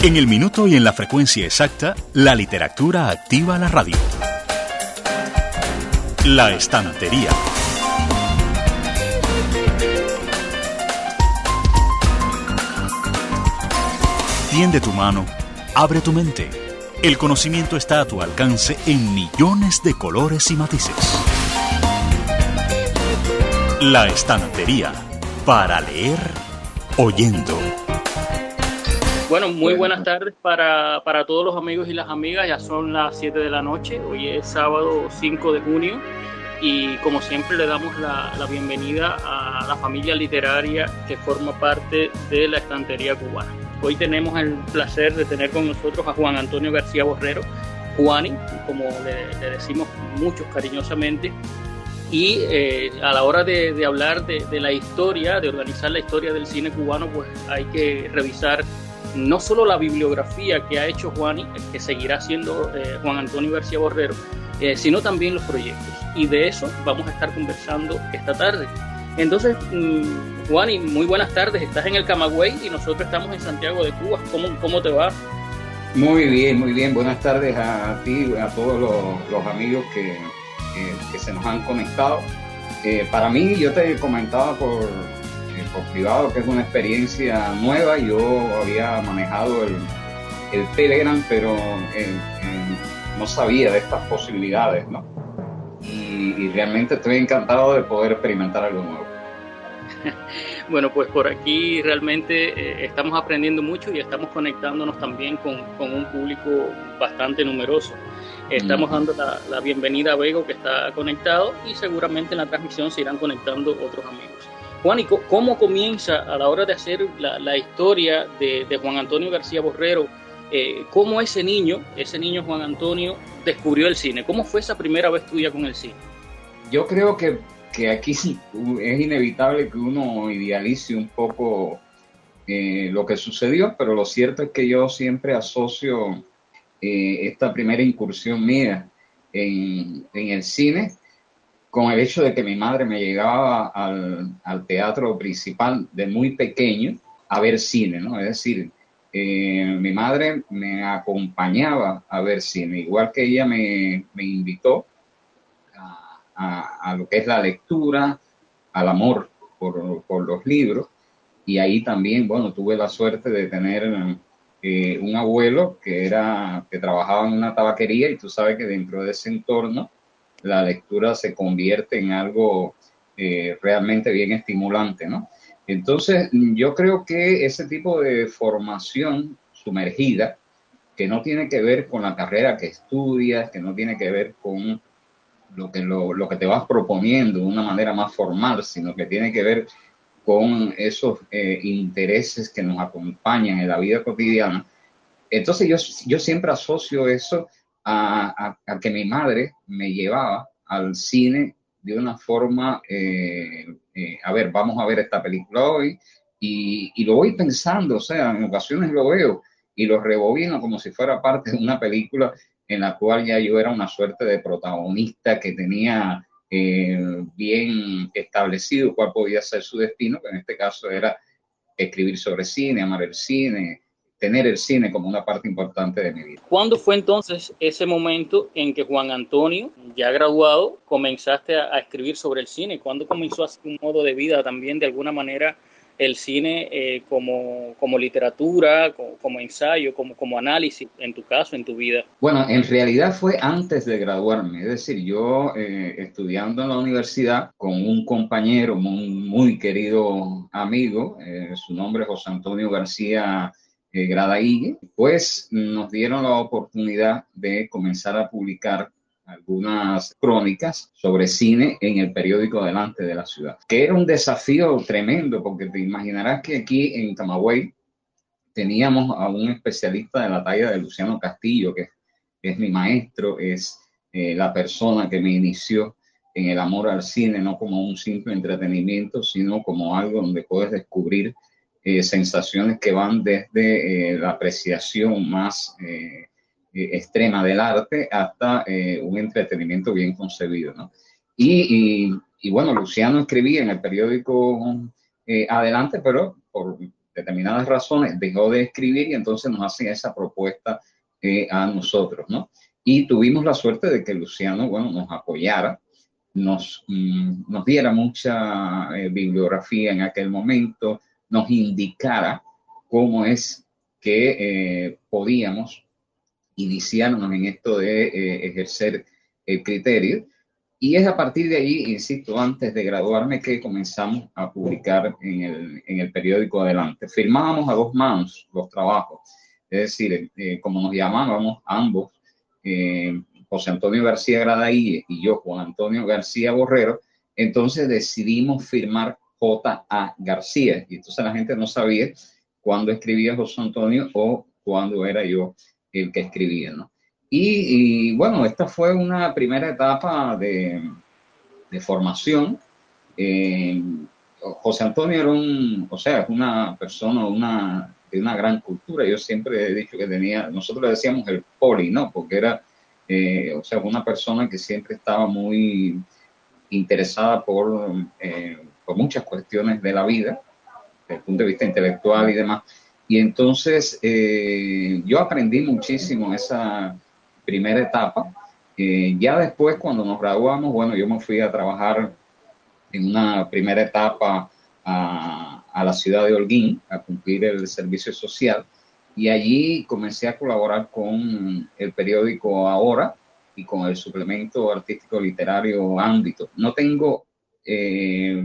En el minuto y en la frecuencia exacta, la literatura activa la radio. La estantería. Tiende tu mano, abre tu mente. El conocimiento está a tu alcance en millones de colores y matices. La estantería. Para leer oyendo. Bueno, muy buenas tardes para, para, todos los amigos y las amigas. Ya son las 7 de la noche. Hoy es sábado 5 de junio. Y como siempre le damos la, la bienvenida a la familia literaria que forma parte de la estantería cubana. Hoy tenemos el placer de tener con nosotros a Juan Antonio García Borrero, Juani, como le, le decimos muchos cariñosamente. Y eh, a la hora de, de hablar de, de, la historia, de organizar la historia del cine cubano, pues hay que revisar no solo la bibliografía que ha hecho Juani, que seguirá haciendo eh, Juan Antonio García Borrero, eh, sino también los proyectos. Y de eso vamos a estar conversando esta tarde. Entonces, mmm, Juani, muy buenas tardes. Estás en el Camagüey y nosotros estamos en Santiago de Cuba. ¿Cómo, cómo te va? Muy bien, muy bien. Buenas tardes a ti, a todos los, amigos que, que, se nos han conectado. Eh, para mí, yo te comentaba por, por privado que es una experiencia nueva. Yo había manejado el, el Telegram, pero no sabía de estas posibilidades, ¿no? Y, y realmente estoy encantado de poder experimentar algo nuevo. Bueno, pues por aquí realmente eh, estamos aprendiendo mucho y estamos conectándonos también con, con un público bastante numeroso. Estamos dando la, la, bienvenida a Bego que está conectado y seguramente en la transmisión se irán conectando otros amigos. Juan, ¿y cómo comienza a la hora de hacer la, historia de, Juan Antonio García Borrero? Eh, ¿Cómo ese niño, ese niño Juan Antonio, descubrió el cine? ¿Cómo fue esa primera vez tuya con el cine? Yo creo que que aquí es inevitable que uno idealice un poco eh, lo que sucedió, pero lo cierto es que yo siempre asocio eh, esta primera incursión mía en, el cine con el hecho de que mi madre me llegaba al, al teatro principal de muy pequeño a ver cine, ¿no? Es decir, eh, mi madre me acompañaba a ver cine, igual que ella me, me invitó a, a, lo que es la lectura, al amor por, por, los libros. Y ahí también, bueno, tuve la suerte de tener eh, un abuelo que, era, que trabajaba en una tabaquería y tú sabes que dentro de ese entorno la lectura se convierte en algo eh, realmente bien estimulante, ¿no? Entonces, yo creo que ese tipo de formación sumergida, que no tiene que ver con la carrera que estudias, que no tiene que ver con lo que, lo, lo, que te vas proponiendo de una manera más formal, sino que tiene que ver con esos eh, intereses que nos acompañan en la vida cotidiana. Entonces yo, yo siempre asocio eso a, que mi madre me llevaba al cine de una forma, eh, eh, a ver, vamos a ver esta película hoy, y, y, lo voy pensando, o sea, en ocasiones lo veo y lo rebobino como si fuera parte de una película en la cual ya yo era una suerte de protagonista que tenía eh, bien establecido cuál podía ser su destino, que en este caso era escribir sobre cine, amar el cine, tener el cine como una parte importante de mi vida. ¿Cuándo fue entonces ese momento en que Juan Antonio, ya graduado, comenzaste a, a escribir sobre el cine? ¿Cuándo comenzó a ser un modo de vida también de alguna manera el cine eh, como, como, literatura, como, como, ensayo, como, como análisis, en tu caso, en tu vida? Bueno, en realidad fue antes de graduarme, es decir, yo eh, estudiando en la universidad con un compañero, muy, muy querido amigo, eh, su nombre es José Antonio García eh, Gradaille, pues nos dieron la oportunidad de comenzar a publicar algunas crónicas sobre cine en el periódico Delante de la Ciudad, que era un desafío tremendo, porque te imaginarás que aquí en Camagüey teníamos a un especialista de la talla de Luciano Castillo, que es mi maestro, es eh, la persona que me inició en el amor al cine, no como un simple entretenimiento, sino como algo donde puedes descubrir eh, sensaciones que van desde eh, la apreciación más eh, extrema del arte hasta un entretenimiento bien concebido. ¿no? Y, y, bueno, Luciano escribía en el periódico Adelante, pero por determinadas razones dejó de escribir y entonces nos hacen esa propuesta a nosotros, ¿no? Y tuvimos la suerte de que Luciano, bueno, nos apoyara, nos, mm, nos diera mucha bibliografía en aquel momento, nos indicara cómo es que podíamos iniciarnos en esto de ejercer el criterio y es a partir de ahí, insisto, antes de graduarme, que comenzamos a publicar en el, en el periódico Adelante. Firmábamos a dos manos los trabajos, es decir, eh, como nos llamábamos ambos, eh, José Antonio García Gradaí y yo, Juan Antonio García Borrero, entonces decidimos firmar J.A. García. Y entonces la gente no sabía cuándo escribía José Antonio o cuándo era yo el que escribía, ¿no? Y, bueno, esta fue una primera etapa de, formación. Eh, José Antonio era un, o sea, una persona una, de una gran cultura. Yo siempre he dicho que tenía, nosotros le decíamos el poli, ¿no? Porque era, eh, o sea, una persona que siempre estaba muy interesada por, eh, muchas cuestiones de la vida, desde el punto de vista intelectual y demás. Y entonces yo aprendí muchísimo esa, primera etapa. Eh, ya después, cuando nos graduamos, bueno, yo me fui a trabajar en una primera etapa a, a la ciudad de Holguín, a cumplir el servicio social, y allí comencé a colaborar con el periódico Ahora y con el suplemento artístico literario Ámbito. No tengo, eh,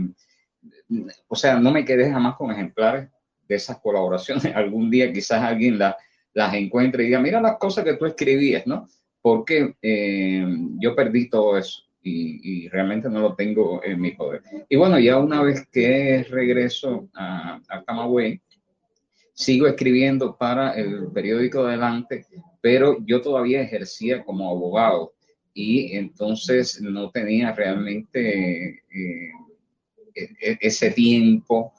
o sea, no me quedé jamás con ejemplares de esas colaboraciones. Algún día quizás alguien la las encuentre y diga, mira las cosas que tú escribías, ¿no? Porque eh, yo perdí todo eso y, realmente no lo tengo en mi poder. Y bueno, ya una vez que regreso a, a Camagüey, sigo escribiendo para el periódico Adelante, pero yo todavía ejercía como abogado y entonces no tenía realmente eh, ese tiempo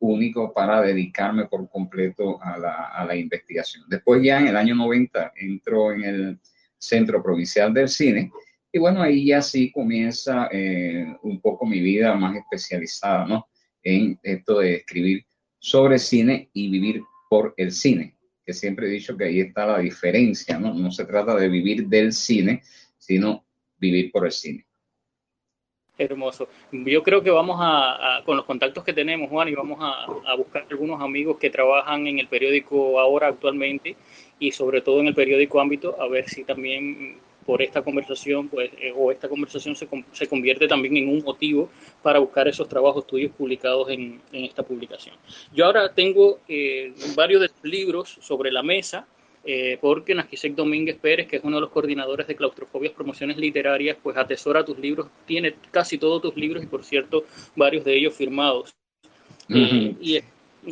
único para dedicarme por completo a la, a la, investigación. Después ya en el año 90 entro en el Centro Provincial del Cine y bueno, ahí ya sí comienza eh, un poco mi vida más especializada, ¿no? En esto de escribir sobre cine y vivir por el cine, que siempre he dicho que ahí está la diferencia, ¿no? No se trata de vivir del cine, sino vivir por el cine. Hermoso. Yo creo que vamos a, con los contactos que tenemos, Juan, y vamos a, buscar algunos amigos que trabajan en el periódico ahora actualmente y sobre todo en el periódico ámbito, a ver si también por esta conversación, pues, eh, o esta conversación se, se, convierte también en un motivo para buscar esos trabajos tuyos publicados en, esta publicación. Yo ahora tengo eh, varios de libros sobre la mesa, eh, porque Nasquisek Domínguez Pérez, que es uno de los coordinadores de Claustrofobias Promociones Literarias, pues atesora tus libros, tiene casi todos tus libros y por cierto varios de ellos firmados. Eh, y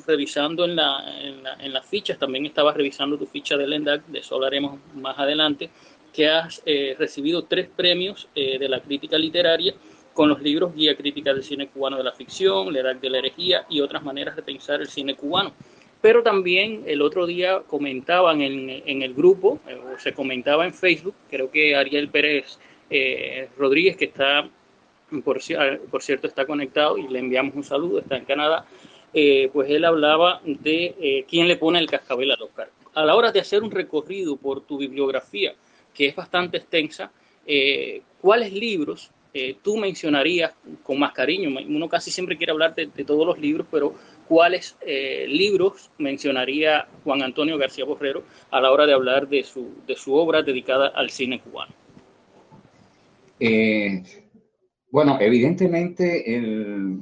revisando en, la, en, las fichas, también estaba revisando tu ficha de LENDAC, de eso hablaremos más adelante, que has eh, recibido tres premios de la crítica literaria con los libros Guía Crítica del Cine Cubano de la Ficción, LEDAC de la Herejía y otras maneras de pensar el cine cubano. Pero también el otro día comentaban en, en el grupo, eh, o se comentaba en Facebook, creo que Ariel Pérez eh, Rodríguez, que está, por, por, cierto, está conectado y le enviamos un saludo, está en Canadá, eh, pues él hablaba de quién le pone el cascabel al Oscar. A la hora de hacer un recorrido por tu bibliografía, que es bastante extensa, ¿cuáles libros tú mencionarías con más cariño? Uno casi siempre quiere hablar de, de todos los libros, pero cuáles eh, libros mencionaría Juan Antonio García Borrero a la hora de hablar de su, de su obra dedicada al cine cubano. Eh, bueno, evidentemente el,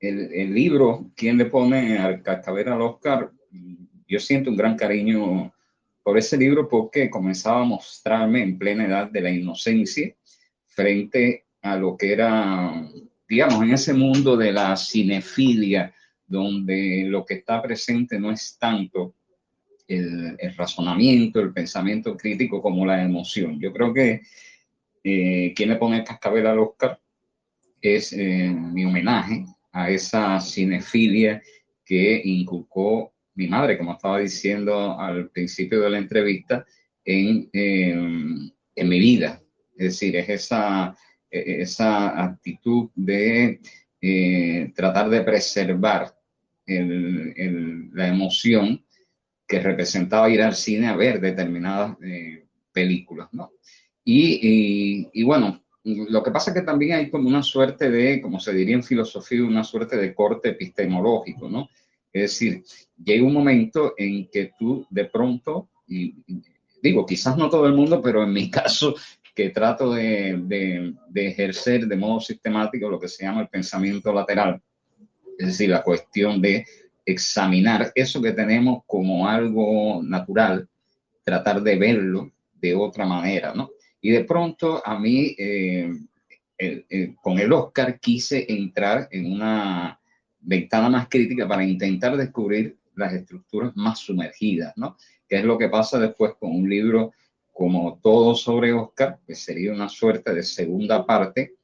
el, libro, ¿Quién le pone al cascabel al Oscar? Yo siento un gran cariño por ese libro porque comenzaba a mostrarme en plena edad de la inocencia frente a lo que era, digamos, en ese mundo de la cinefilia, donde lo que está presente no es tanto el, razonamiento, el pensamiento crítico como la emoción. Yo creo que eh, quien le pone el cascabel al Oscar es eh, mi homenaje a esa cinefilia que inculcó mi madre, como estaba diciendo al principio de la entrevista, en, en mi vida. Es decir, es esa, esa actitud de eh, tratar de preservar la emoción que representaba ir al cine a ver determinadas eh, películas, ¿no? Y, bueno, lo que pasa es que también hay como una suerte de, como se diría en filosofía, una suerte de corte epistemológico, ¿no? Es decir, llega un momento en que tú de pronto, y, digo, quizás no todo el mundo, pero en mi caso, que trato de, de, ejercer de modo sistemático lo que se llama el pensamiento lateral, es decir, la cuestión de examinar eso que tenemos como algo natural, tratar de verlo de otra manera, ¿no? Y de pronto a mí, eh, con el Oscar, quise entrar en una ventana más crítica para intentar descubrir las estructuras más sumergidas, ¿no? Que es lo que pasa después con un libro como Todo sobre Oscar, que sería una suerte de segunda parte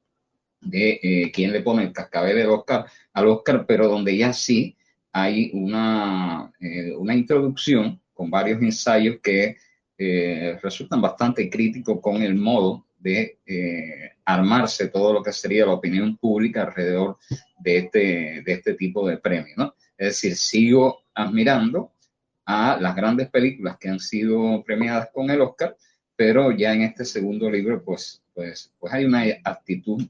de eh, quién le pone el cascabel del Oscar al Oscar, pero donde ya sí hay una, eh, una introducción con varios ensayos que eh, resultan bastante críticos con el modo de eh, armarse todo lo que sería la opinión pública alrededor de este, de este tipo de premio, ¿no? Es decir, sigo admirando a las grandes películas que han sido premiadas con el Oscar, pero ya en este segundo libro, pues, pues, pues hay una actitud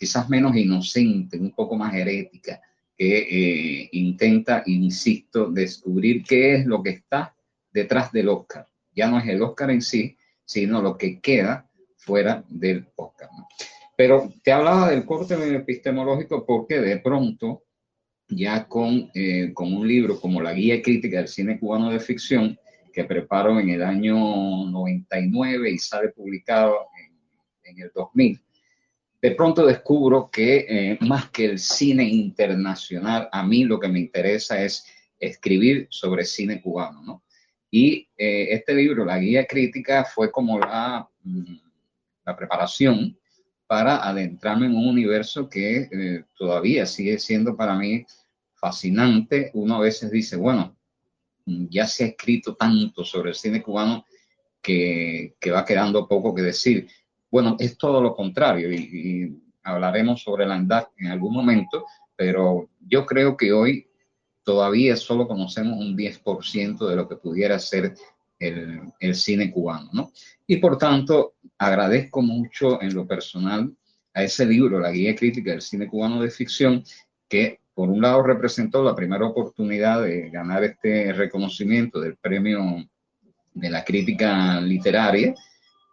quizás menos inocente, un poco más herética, que eh, intenta, insisto, descubrir qué es lo que está detrás del Oscar. Ya no es el Oscar en sí, sino lo que queda fuera del Oscar. Pero te hablaba del corte epistemológico porque de pronto, ya con, eh, con un libro como La Guía Crítica del Cine Cubano de Ficción, que preparo en el año 99 y sale publicado en, en el 2000, de pronto descubro que eh, más que el cine internacional, a mí lo que me interesa es escribir sobre cine cubano, ¿no? Y eh, este libro, La Guía Crítica, fue como la, mm, la preparación para adentrarme en un universo que eh, todavía sigue siendo para mí fascinante. Uno a veces dice, bueno, ya se ha escrito tanto sobre el cine cubano que, que va quedando poco que decir. Bueno, es todo lo contrario y, hablaremos sobre la ANDAC en algún momento, pero yo creo que hoy todavía solo conocemos un 10% de lo que pudiera ser el, el, cine cubano, ¿no? Y por tanto, agradezco mucho en lo personal a ese libro, La Guía Crítica del Cine Cubano de Ficción, que por un lado representó la primera oportunidad de ganar este reconocimiento del premio de la crítica literaria,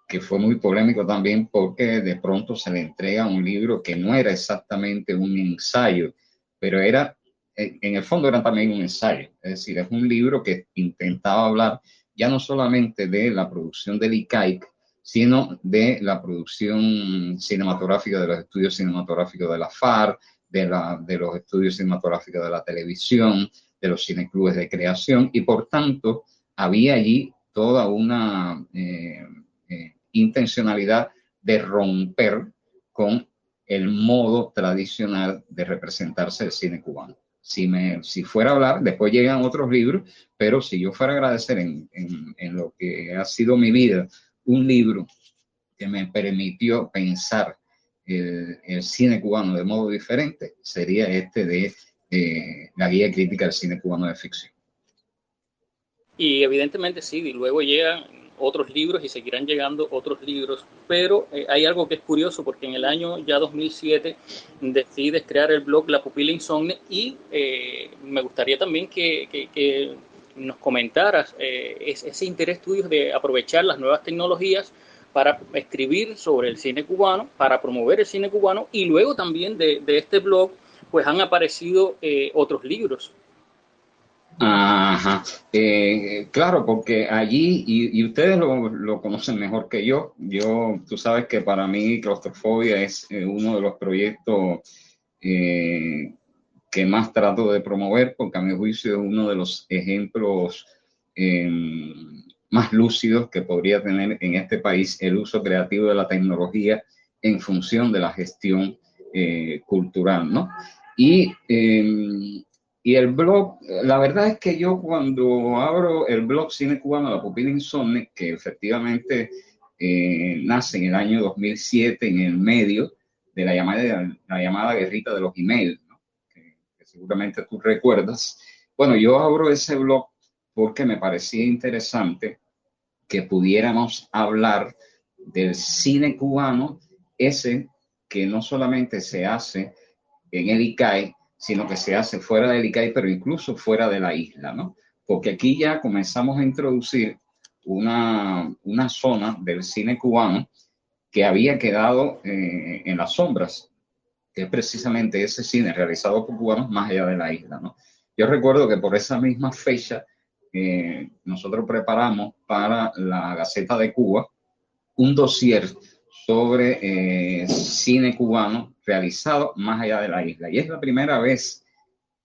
que fue muy polémico también porque de pronto se le entrega un libro que no era exactamente un ensayo, pero era, en el fondo era también un ensayo, es decir, es un libro que intentaba hablar ya no solamente de la producción del ICAIC, sino de la producción cinematográfica, de los estudios cinematográficos de la FARC, de, la, de los estudios cinematográficos de la televisión, de los cineclubes de creación, y por tanto había allí toda una... Eh, eh, intencionalidad de romper con el modo tradicional de representarse el cine cubano. Si, me, si fuera a hablar, después llegan otros libros, pero si yo fuera a agradecer en, en, lo que ha sido mi vida, un libro que me permitió pensar el, el, cine cubano de modo diferente, sería este de eh, la guía crítica del cine cubano de ficción. Y evidentemente sí, y luego llegan otros libros y seguirán llegando otros libros, pero eh, hay algo que es curioso porque en el año ya 2007 decides crear el blog La Pupila Insomne y eh, me gustaría también que, que, nos comentaras eh, ese interés tuyo de aprovechar las nuevas tecnologías para escribir sobre el cine cubano, para promover el cine cubano y luego también de, de este blog pues han aparecido otros libros. Ajá, eh, claro, porque allí, y, ustedes lo, conocen mejor que yo, yo, tú sabes que para mí claustrofobia es eh, uno de los proyectos eh, que más trato de promover, porque a mi juicio es uno de los ejemplos em, más lúcidos que podría tener en este país el uso creativo de la tecnología en función de la gestión cultural, ¿no? Y em, y el blog, la verdad es que yo cuando abro el blog Cine Cubano, La Pupila Insomne, que efectivamente eh, nace en el año 2007 en el medio de la llamada, la llamada guerrita de los emails, que, seguramente tú recuerdas. Bueno, yo abro ese blog porque me parecía interesante que pudiéramos hablar del cine cubano, ese que no solamente se hace en el ICAI, sino que se hace fuera del ICAI, pero incluso fuera de la isla, ¿no? Porque aquí ya comenzamos a introducir una, una zona del cine cubano que había quedado eh, en las sombras, que es precisamente ese cine realizado por cubanos más allá de la isla, ¿no? Yo recuerdo que por esa misma fecha eh, nosotros preparamos para la Gaceta de Cuba un dossier sobre eh, cine cubano realizado más allá de la isla. Y es la primera vez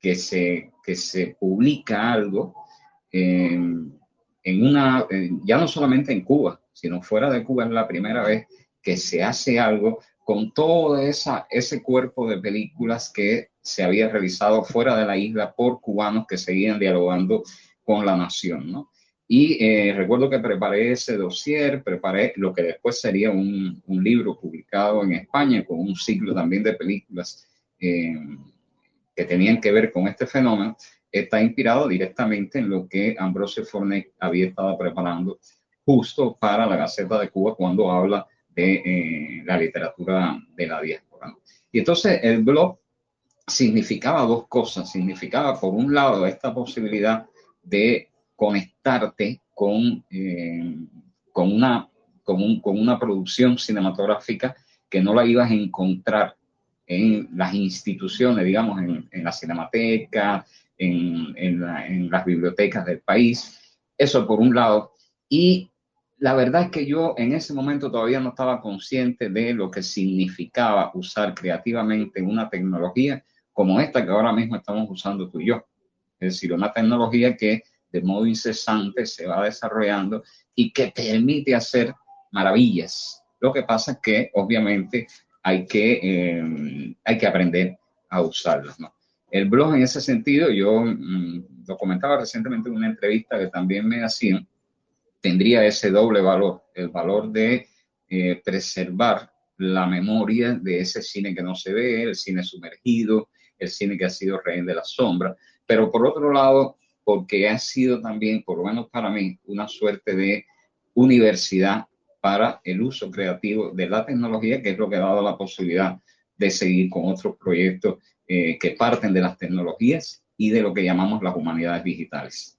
que se, que se publica algo en una, ya no solamente en Cuba, sino fuera de Cuba, es la primera vez que se hace algo con todo esa, ese cuerpo de películas que se había realizado fuera de la isla por cubanos que seguían dialogando con la nación, ¿no? Y eh, recuerdo que preparé ese dossier, preparé lo que después sería un, un libro publicado en España con un ciclo también de películas eh, que tenían que ver con este fenómeno. Está inspirado directamente en lo que Ambrosio Fornet había estado preparando justo para la Gaceta de Cuba cuando habla de eh, la literatura de la diáspora. Y entonces el blog significaba dos cosas. Significaba, por un lado, esta posibilidad de conectarte con, eh, con, una, con, con, una producción cinematográfica que no la ibas a encontrar en las instituciones, digamos, en, en la cinemateca, en, en, las bibliotecas del país. Eso por un lado. Y la verdad es que yo en ese momento todavía no estaba consciente de lo que significaba usar creativamente una tecnología como esta que ahora mismo estamos usando tú y yo. Es decir, una tecnología que de modo incesante se va desarrollando y que permite hacer maravillas. Lo que pasa es que obviamente hay que, eh, hay que aprender a usarlas. El blog en ese sentido, yo mm, lo comentaba recientemente en una entrevista que también me hacían, tendría ese doble valor, el valor de eh, preservar la memoria de ese cine que no se ve, el cine sumergido, el cine que ha sido rehén de la sombra, pero por otro lado, porque ha sido también, por lo menos para mí, una suerte de universidad para el uso creativo de la tecnología, que es lo que ha dado la posibilidad de seguir con otros proyectos eh, que parten de las tecnologías y de lo que llamamos las humanidades digitales.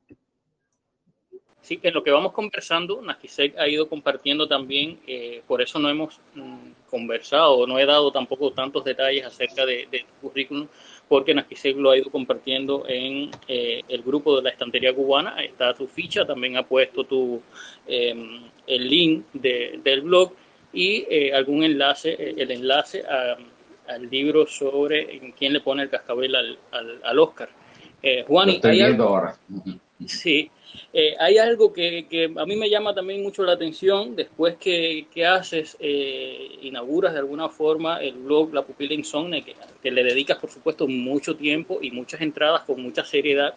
Sí, en lo que vamos conversando, Nakisek ha ido compartiendo también, eh, por eso no hemos mm, conversado, no he dado tampoco tantos detalles acerca de, de tu currículum, porque Nakisek lo ha ido compartiendo en eh, el grupo de la estantería cubana. Está tu ficha, también ha puesto tu, em, el link del blog y eh, algún enlace, eh, el enlace al libro sobre quién le pone el cascabel al, al, Oscar. Juan, y hay ahora. Sí, eh, hay algo que, que, a mí me llama también mucho la atención después que, que haces, eh, inauguras de alguna forma el blog La Pupila Insomne, que, que, le dedicas por supuesto mucho tiempo y muchas entradas con mucha seriedad.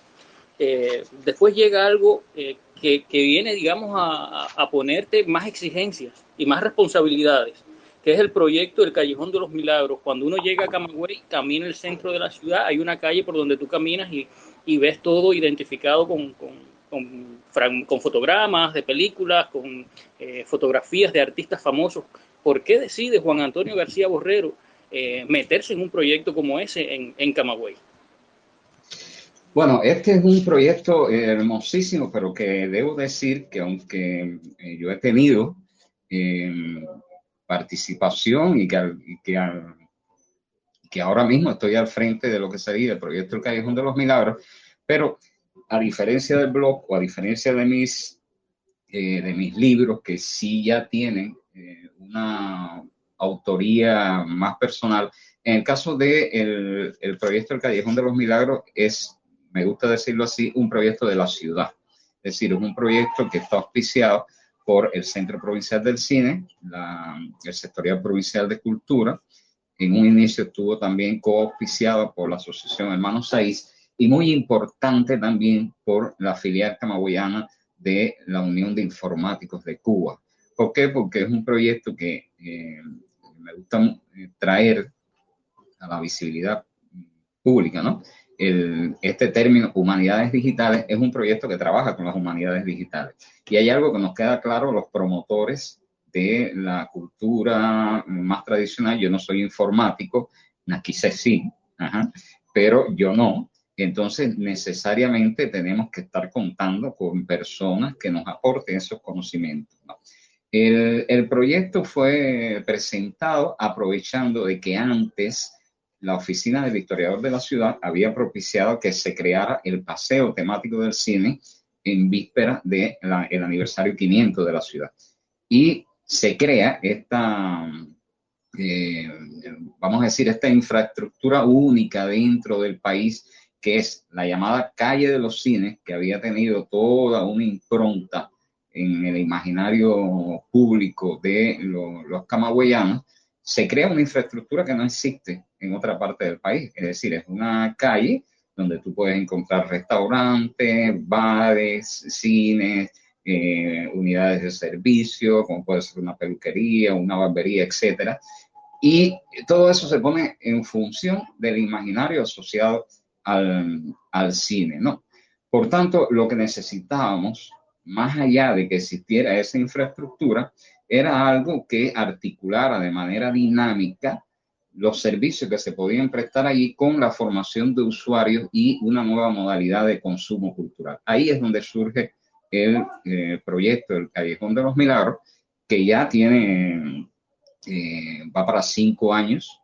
Eh, después llega algo que, viene, digamos, a, a, ponerte más exigencias y más responsabilidades, que es el proyecto El Callejón de los Milagros. Cuando uno llega a Camagüey, camina el centro de la ciudad, hay una calle por donde tú caminas y, y ves todo identificado con, con con, con fotogramas de películas, con eh, fotografías de artistas famosos. ¿Por qué decide Juan Antonio García Borrero eh, meterse en un proyecto como ese en, en, Camagüey? Bueno, este es un proyecto hermosísimo, pero que debo decir que aunque eh, yo he tenido participación y que, y que, que ahora mismo estoy al frente de lo que sería el proyecto El Callejón de los Milagros, pero a diferencia del blog o a diferencia de mis, eh, de mis libros que sí ya tienen eh, una autoría más personal, en el caso del de el proyecto El Callejón de los Milagros es, me gusta decirlo así, un proyecto de la ciudad. Es decir, es un proyecto que está auspiciado por el Centro Provincial del Cine, la, el Sectorial Provincial de Cultura. En un inicio estuvo también co-auspiciado por la Asociación Hermanos 6 y muy importante también por la filial camagüeyana de la Unión de Informáticos de Cuba. ¿Por qué? Porque es un proyecto que eh, me gusta eh, traer a la visibilidad pública, ¿no? este término humanidades digitales es un proyecto que trabaja con las humanidades digitales. Y hay algo que nos queda claro los promotores de la cultura más tradicional. Yo no soy informático, quizás sí, pero yo no. Entonces, necesariamente tenemos que estar contando con personas que nos aporten esos conocimientos. El, el, proyecto fue presentado aprovechando de que antes la oficina del historiador de la ciudad había propiciado que se creara el paseo temático del cine en víspera del el aniversario 500 de la ciudad. Y se crea esta, eh, vamos a decir, esta infraestructura única dentro del país, que es la llamada calle de los cines, que había tenido toda una impronta en el imaginario público de los camagüeyanos, se crea una infraestructura que no existe en otra parte del país. Es decir, es una calle donde tú puedes encontrar restaurantes, bares, cines, eh, unidades de servicio, como puede ser una peluquería, una barbería, etcétera. Y todo eso se pone en función del imaginario asociado al, al cine, ¿no? Por tanto, lo que necesitábamos, más allá de que existiera esa infraestructura, era algo que articulara de manera dinámica los servicios que se podían prestar allí con la formación de usuarios y una nueva modalidad de consumo cultural. Ahí es donde surge el eh, proyecto del Callejón de los Milagros, que ya tiene, eh, va para cinco años,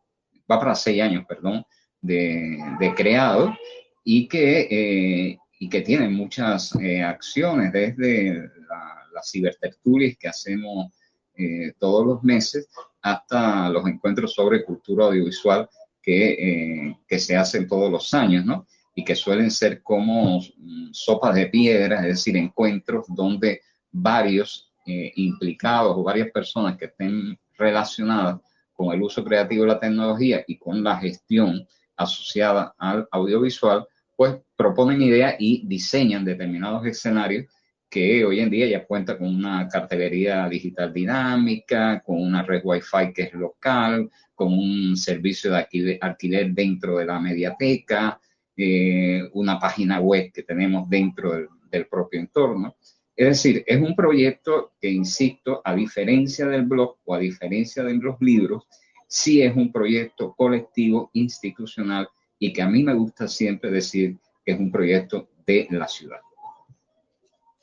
va para seis años, perdón, de, creado y que, eh, y que tiene muchas acciones desde las cibertertulias que hacemos todos los meses hasta los encuentros sobre cultura audiovisual que, que se hacen todos los años, ¿no? Y que suelen ser como mm, sopas de piedra, es decir, encuentros donde varios eh, implicados o varias personas que estén relacionadas con el uso creativo de la tecnología y con la gestión asociada al audiovisual, pues proponen ideas y diseñan determinados escenarios que hoy en día ya cuenta con una cartelería digital dinámica, con una red Wi-Fi que es local, con un servicio de alquiler dentro de la mediateca, eh, una página web que tenemos dentro del, propio entorno. Es decir, es un proyecto que, insisto, a diferencia del blog o a diferencia de los libros, sí es un proyecto colectivo, institucional y que a mí me gusta siempre decir que es un proyecto de la ciudad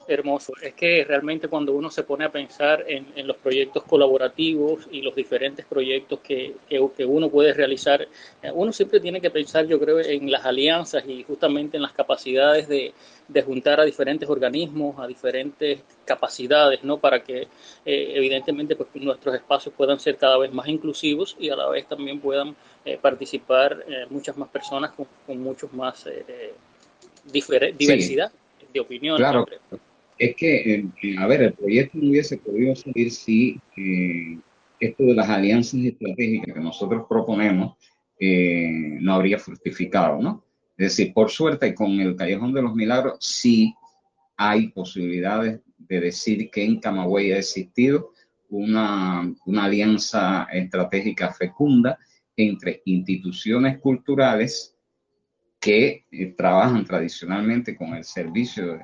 hermoso. Es que realmente cuando uno se pone a pensar en, los proyectos colaborativos y los diferentes proyectos que, que, uno puede realizar, eh, uno siempre tiene que pensar, yo creo, en las alianzas y justamente en las capacidades de, de juntar a diferentes organismos, a diferentes capacidades, ¿no? Para que eh, evidentemente pues, nuestros espacios puedan ser cada vez más inclusivos y a la vez también puedan eh, participar muchas más personas con, con muchos más diversidad de opiniones. Claro es que, eh, a ver, el proyecto no hubiese podido salir si eh, esto de las alianzas estratégicas que nosotros proponemos eh, no habría fructificado, ¿no? Es decir, por suerte con el Callejón de los Milagros sí hay posibilidades de decir que en Camagüey ha existido una, una alianza estratégica fecunda entre instituciones culturales que trabajan tradicionalmente con el servicio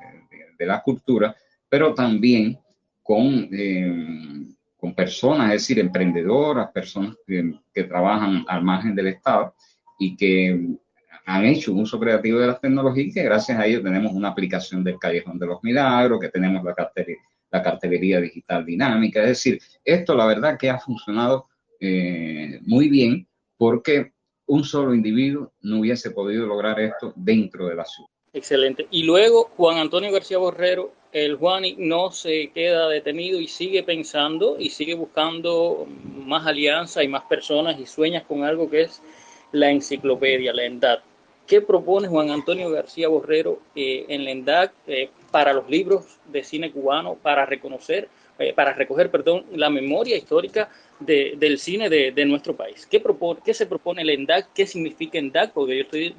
de la cultura, pero también con, eh, con personas, es decir, emprendedoras, personas que, trabajan al margen del Estado y que han hecho un uso creativo de las tecnologías y que gracias a ello tenemos una aplicación del Callejón de los Milagros, que tenemos la, cartelería, la cartelería digital dinámica. Es decir, esto la verdad que ha funcionado eh, muy bien porque un solo individuo no hubiese podido lograr esto dentro de la ciudad. Excelente. Y luego Juan Antonio García Borrero, el Juani no se queda detenido y sigue pensando y sigue buscando más alianzas y más personas y sueñas con algo que es la enciclopedia, la ENDAD. ¿Qué propone Juan Antonio García Borrero eh, en la ENDAD eh, para los libros de cine cubano, para reconocer eh, para recoger, perdón, la memoria histórica del cine de, nuestro país. ¿Qué, propone, ¿Qué se propone el ENDAC? ¿Qué significa ENDAC? Porque yo estoy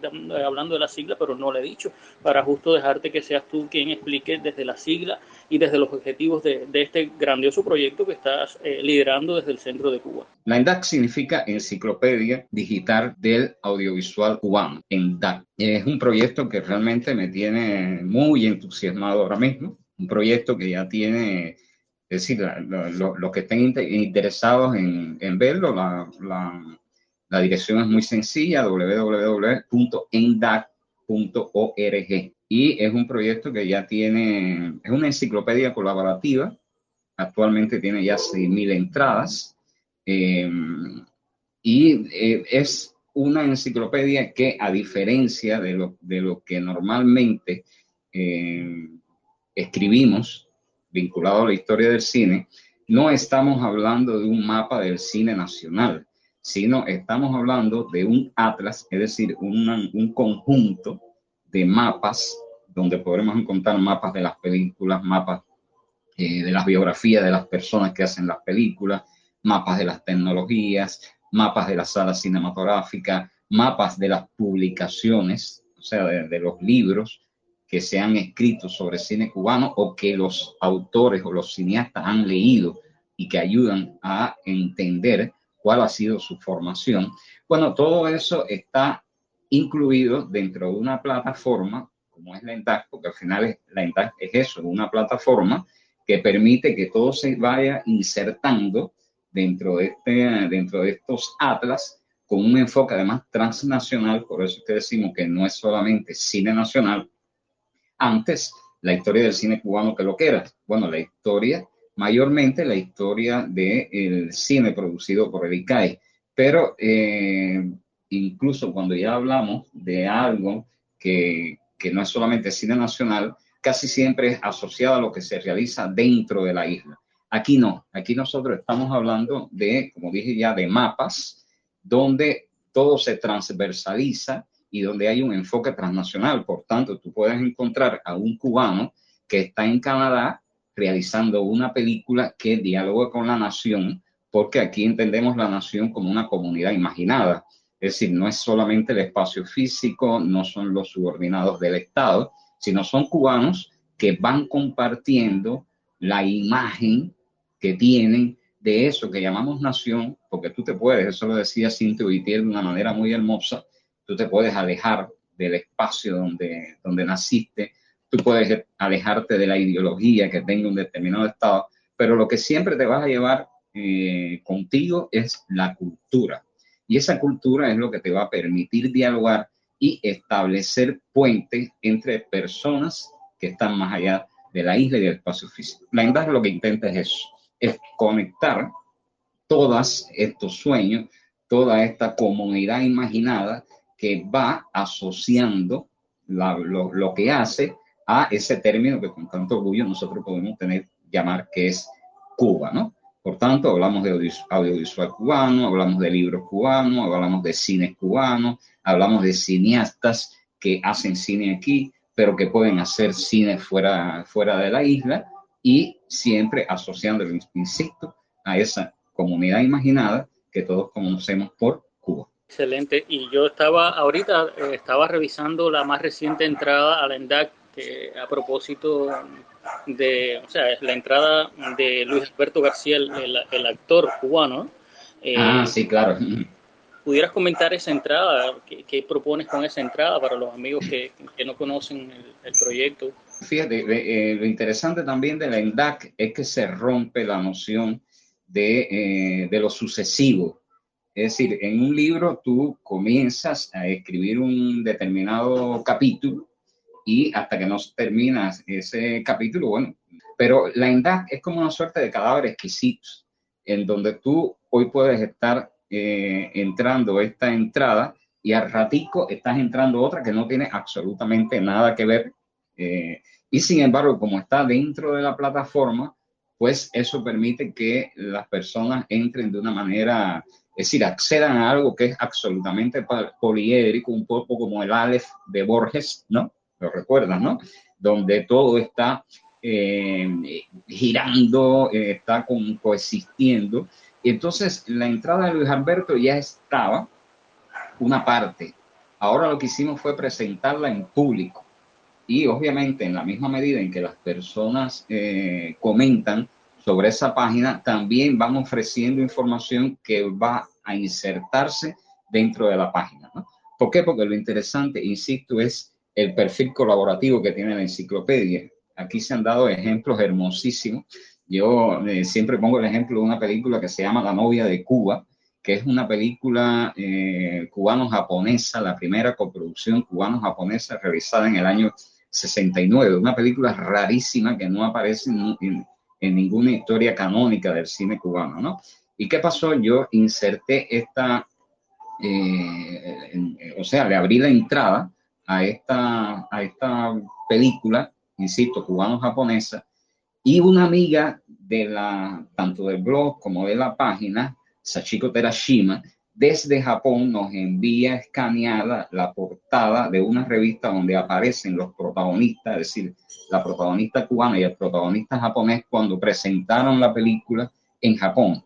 hablando de la sigla, pero no lo he dicho, para justo dejarte que seas tú quien explique desde la sigla y desde los objetivos de, este grandioso proyecto que estás eh, liderando desde el centro de Cuba. La ENDAC significa Enciclopedia Digital del Audiovisual Cubano. ENDAC es un proyecto que realmente me tiene muy entusiasmado ahora mismo, un proyecto que ya tiene es decir, los que estén interesados en, verlo, la, dirección es muy sencilla, www.endac.org. Y es un proyecto que ya tiene, es una enciclopedia colaborativa, actualmente tiene ya 6.000 entradas, eh, y eh, es una enciclopedia que, a diferencia de lo, de lo que normalmente eh, escribimos, vinculado a la historia del cine, no estamos hablando de un mapa del cine nacional, sino estamos hablando de un atlas, es decir, un conjunto de mapas donde podremos encontrar mapas de las películas, mapas eh, de las biografías de las personas que hacen las películas, mapas de las tecnologías, mapas de las salas cinematográficas, mapas de las publicaciones, o sea, de los libros, que se han escrito sobre cine cubano o que los autores o los cineastas han leído y que ayudan a entender cuál ha sido su formación. Bueno, todo eso está incluido dentro de una plataforma como es la ENTAC, porque al final la ENTAC es eso, una plataforma que permite que todo se vaya insertando dentro de, este, dentro de estos atlas con un enfoque además transnacional, por eso es que decimos que no es solamente cine nacional, antes la historia del cine cubano que lo que era. Bueno, la historia, mayormente la historia del cine producido por el ICAI. Pero eh, incluso cuando ya hablamos de algo que, que no es solamente cine nacional, casi siempre es asociado a lo que se realiza dentro de la isla. Aquí no, aquí nosotros estamos hablando de, como dije ya, de mapas donde todo se transversaliza y donde hay un enfoque transnacional. Por tanto, tú puedes encontrar a un cubano que está en Canadá realizando una película que dialoga con la nación, porque aquí entendemos la nación como una comunidad imaginada. Es decir, no es solamente el espacio físico, no son los subordinados del Estado, sino son cubanos que van compartiendo la imagen que tienen de eso que llamamos nación, porque tú te puedes, eso lo decía Cintia Vitier de una manera muy hermosa, tú te puedes alejar del espacio donde, donde naciste, tú puedes alejarte de la ideología que tenga un determinado estado, pero lo que siempre te vas a llevar eh, contigo es la cultura. Y esa cultura es lo que te va a permitir dialogar y establecer puentes entre personas que están más allá de la isla y del espacio físico. La INDAG lo que intenta es eso, es conectar todos estos sueños, toda esta comunidad imaginada que va asociando lo, que hace a ese término que con tanto orgullo nosotros podemos tener, llamar que es Cuba, ¿no? Por tanto, hablamos de audiovisual cubano, hablamos de libros cubanos, hablamos de cine cubano, hablamos de cineastas que hacen cine aquí, pero que pueden hacer cine fuera, fuera de la isla y siempre asociando, insisto, a esa comunidad imaginada que todos conocemos por. Excelente. Y yo estaba ahorita, eh, estaba revisando la más reciente entrada a la ENDAC a propósito de, o sea, la entrada de Luis Alberto García, el, actor cubano. Eh, ah, sí, claro. ¿Pudieras comentar esa entrada? ¿Qué, propones con esa entrada para los amigos que, no conocen el, proyecto? Fíjate, eh, lo interesante también de la ENDAC es que se rompe la noción de, de lo sucesivo es decir, en un libro tú comienzas a escribir un determinado capítulo y hasta que no terminas ese capítulo, bueno, pero la ENDAC es como una suerte de cadáver exquisito, en donde tú hoy puedes estar eh, entrando esta entrada y al ratico estás entrando otra que no tiene absolutamente nada que ver. Eh, y sin embargo, como está dentro de la plataforma, pues eso permite que las personas entren de una manera es decir, accedan a algo que es absolutamente poliédrico, un poco como el Aleph de Borges, ¿no? Lo recuerdan, ¿no? Donde todo está eh, girando, eh, está con, coexistiendo. Entonces, la entrada de Luis Alberto ya estaba una parte. Ahora lo que hicimos fue presentarla en público. Y obviamente, en la misma medida en que las personas eh, comentan sobre esa página, también van ofreciendo información que va a insertarse dentro de la página. ¿Por qué? Porque lo interesante, insisto, es el perfil colaborativo que tiene la enciclopedia. Aquí se han dado ejemplos hermosísimos. Yo eh, siempre pongo el ejemplo de una película que se llama La novia de Cuba, que es una película eh, cubano-japonesa, la primera coproducción cubano-japonesa realizada en el año 69, una película rarísima que no aparece en, ninguna historia canónica del cine cubano, ¿no? ¿Y qué pasó? Yo inserté esta, eh, o sea, le abrí la entrada a esta, a esta película insisto, cubano-japonesa, y una amiga de la, tanto del blog como de la página, Sachiko Terashima, desde Japón nos envía escaneada la portada de una revista donde aparecen los protagonistas, es decir, la protagonista cubana y el protagonista japonés cuando presentaron la película en Japón.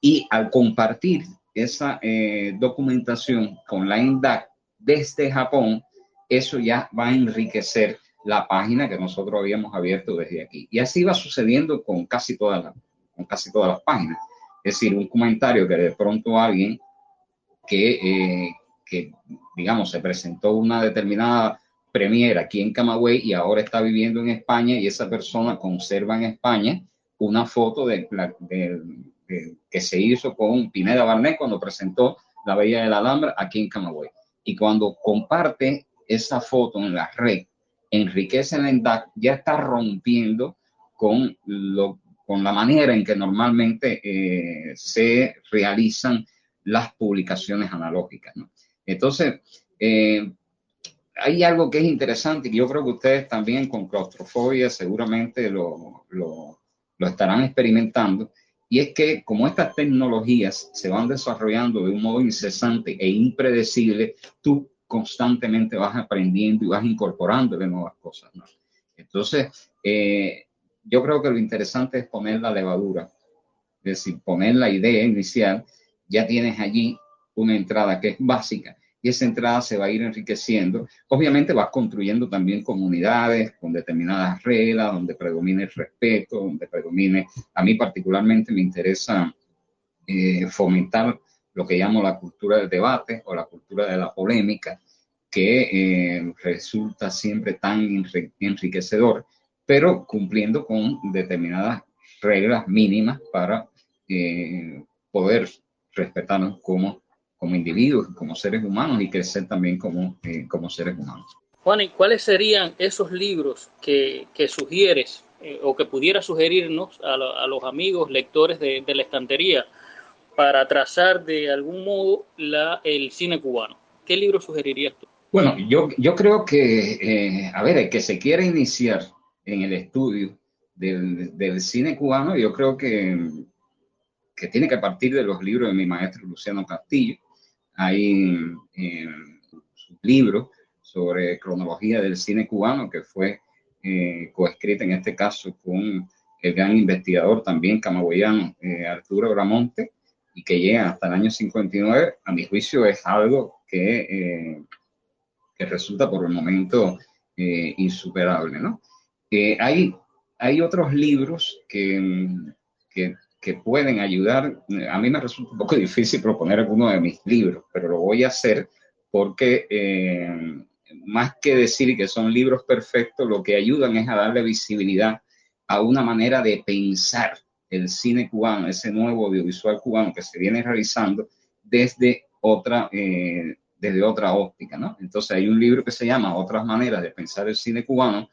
Y al compartir esa eh, documentación con la INDAC desde Japón, eso ya va a enriquecer la página que nosotros habíamos abierto desde aquí. Y así va sucediendo con casi todas las, con casi todas las páginas. Es decir, un comentario que de pronto alguien que, eh, que digamos, se presentó una determinada premiera aquí en Camagüey y ahora está viviendo en España y esa persona conserva en España una foto de, que se hizo con Pineda Barnet cuando presentó La Bella de la Alhambra aquí en Camagüey. Y cuando comparte esa foto en la red, enriquece el ENDAC, ya está rompiendo con, lo, con la manera en que normalmente eh, se realizan las publicaciones analógicas. Entonces, eh, hay algo que es interesante y yo creo que ustedes también con claustrofobia seguramente lo, lo, lo estarán experimentando. Y es que como estas tecnologías se van desarrollando de un modo incesante e impredecible, tú constantemente vas aprendiendo y vas incorporando de nuevas cosas. Entonces, eh, yo creo que lo interesante es poner la levadura, es decir, poner la idea inicial, ya tienes allí una entrada que es básica y esa entrada se va a ir enriqueciendo. Obviamente vas construyendo también comunidades con determinadas reglas, donde predomine el respeto, donde predomine, a mí particularmente me interesa eh, fomentar lo que llamo la cultura del debate o la cultura de la polémica, que eh, resulta siempre tan enriquecedor, pero cumpliendo con determinadas reglas mínimas para eh, poder respetarnos como, como individuos, como seres humanos y crecer también como, eh, como seres humanos. Juan, ¿y cuáles serían esos libros que, que sugieres o que pudiera sugerirnos a, a los amigos lectores de, de la estantería para trazar de algún modo la, el cine cubano. ¿Qué libro sugerirías tú? Bueno, yo, yo creo que, eh, a ver, el que se quiere iniciar en el estudio del, del, cine cubano, yo creo que, que tiene que partir de los libros de mi maestro Luciano Castillo. Hay eh, su libro sobre cronología del cine cubano, que fue eh, coescrita en este caso con el gran investigador también camagüeyano eh, Arturo Gramonte, y que llega hasta el año 59, a mi juicio es algo que, eh, que resulta por el momento insuperable. ¿no? Hay, hay otros libros que, que, que, pueden ayudar. A mí me resulta un poco difícil proponer alguno de mis libros, pero lo voy a hacer porque más que decir que son libros perfectos, lo que ayudan es a darle visibilidad a una manera de pensar el cine cubano, ese nuevo audiovisual cubano que se viene realizando desde otra, eh, desde otra óptica, ¿no? Entonces hay un libro que se llama Otras maneras de pensar el cine cubano,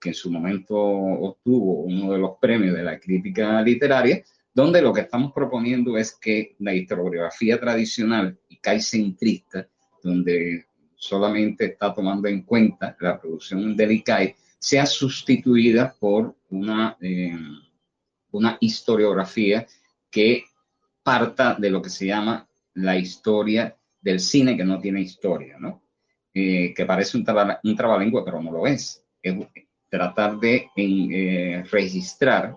que en su momento obtuvo uno de los premios de la crítica literaria, donde lo que estamos proponiendo es que la historiografía tradicional y centrista, donde solamente está tomando en cuenta la producción del ICAI, sea sustituida por una... Eh, una historiografía que parta de lo que se llama la historia del cine que no tiene historia, ¿no? Eh, que parece un, traba, un trabalengua, pero no lo es. es. tratar de eh, registrar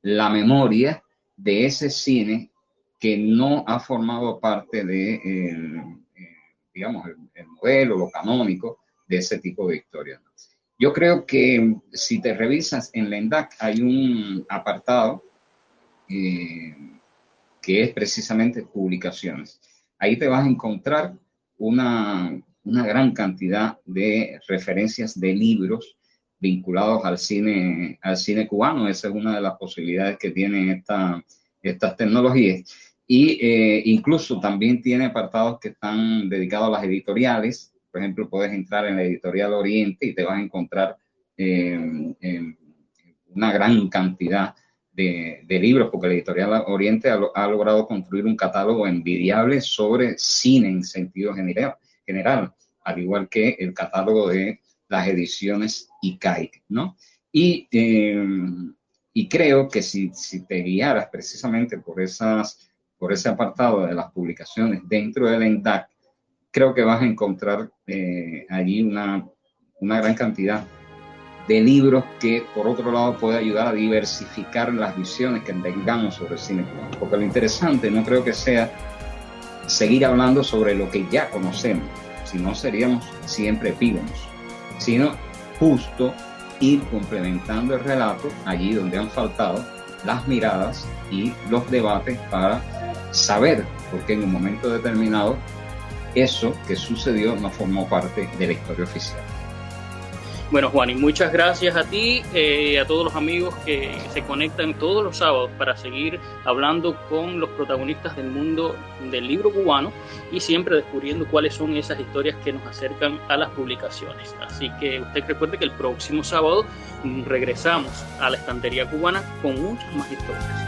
la memoria de ese cine que no ha formado parte de, eh, digamos, el, modelo, lo canónico de ese tipo de historia. Yo creo que si te revisas en la ENDAC hay un apartado eh, que es precisamente publicaciones. Ahí te vas a encontrar una, una gran cantidad de referencias de libros vinculados al cine, al cine cubano. Esa es una de las posibilidades que tienen esta, estas tecnologías. Y eh, incluso también tiene apartados que están dedicados a las editoriales. Por ejemplo, puedes entrar en la editorial Oriente y te vas a encontrar eh, una gran cantidad de, libros, porque la editorial Oriente ha, logrado construir un catálogo envidiable sobre cine en sentido general, general al igual que el catálogo de las ediciones ICAIC, ¿no? Y, eh, y creo que si, si, te guiaras precisamente por, esas, por ese apartado de las publicaciones dentro del ENDAC, creo que vas a encontrar eh, allí una, una gran cantidad de libros que, por otro lado, puede ayudar a diversificar las visiones que tengamos sobre el cine cubano. Porque lo interesante no creo que sea seguir hablando sobre lo que ya conocemos, si no seríamos siempre epígonos sino justo ir complementando el relato allí donde han faltado las miradas y los debates para saber por qué en un momento determinado eso que sucedió no formó parte de la historia oficial. Bueno, Juan, y muchas gracias a ti y eh, a todos los amigos que se conectan todos los sábados para seguir hablando con los protagonistas del mundo del libro cubano y siempre descubriendo cuáles son esas historias que nos acercan a las publicaciones. Así que usted recuerde que el próximo sábado regresamos a la estantería cubana con muchas más historias.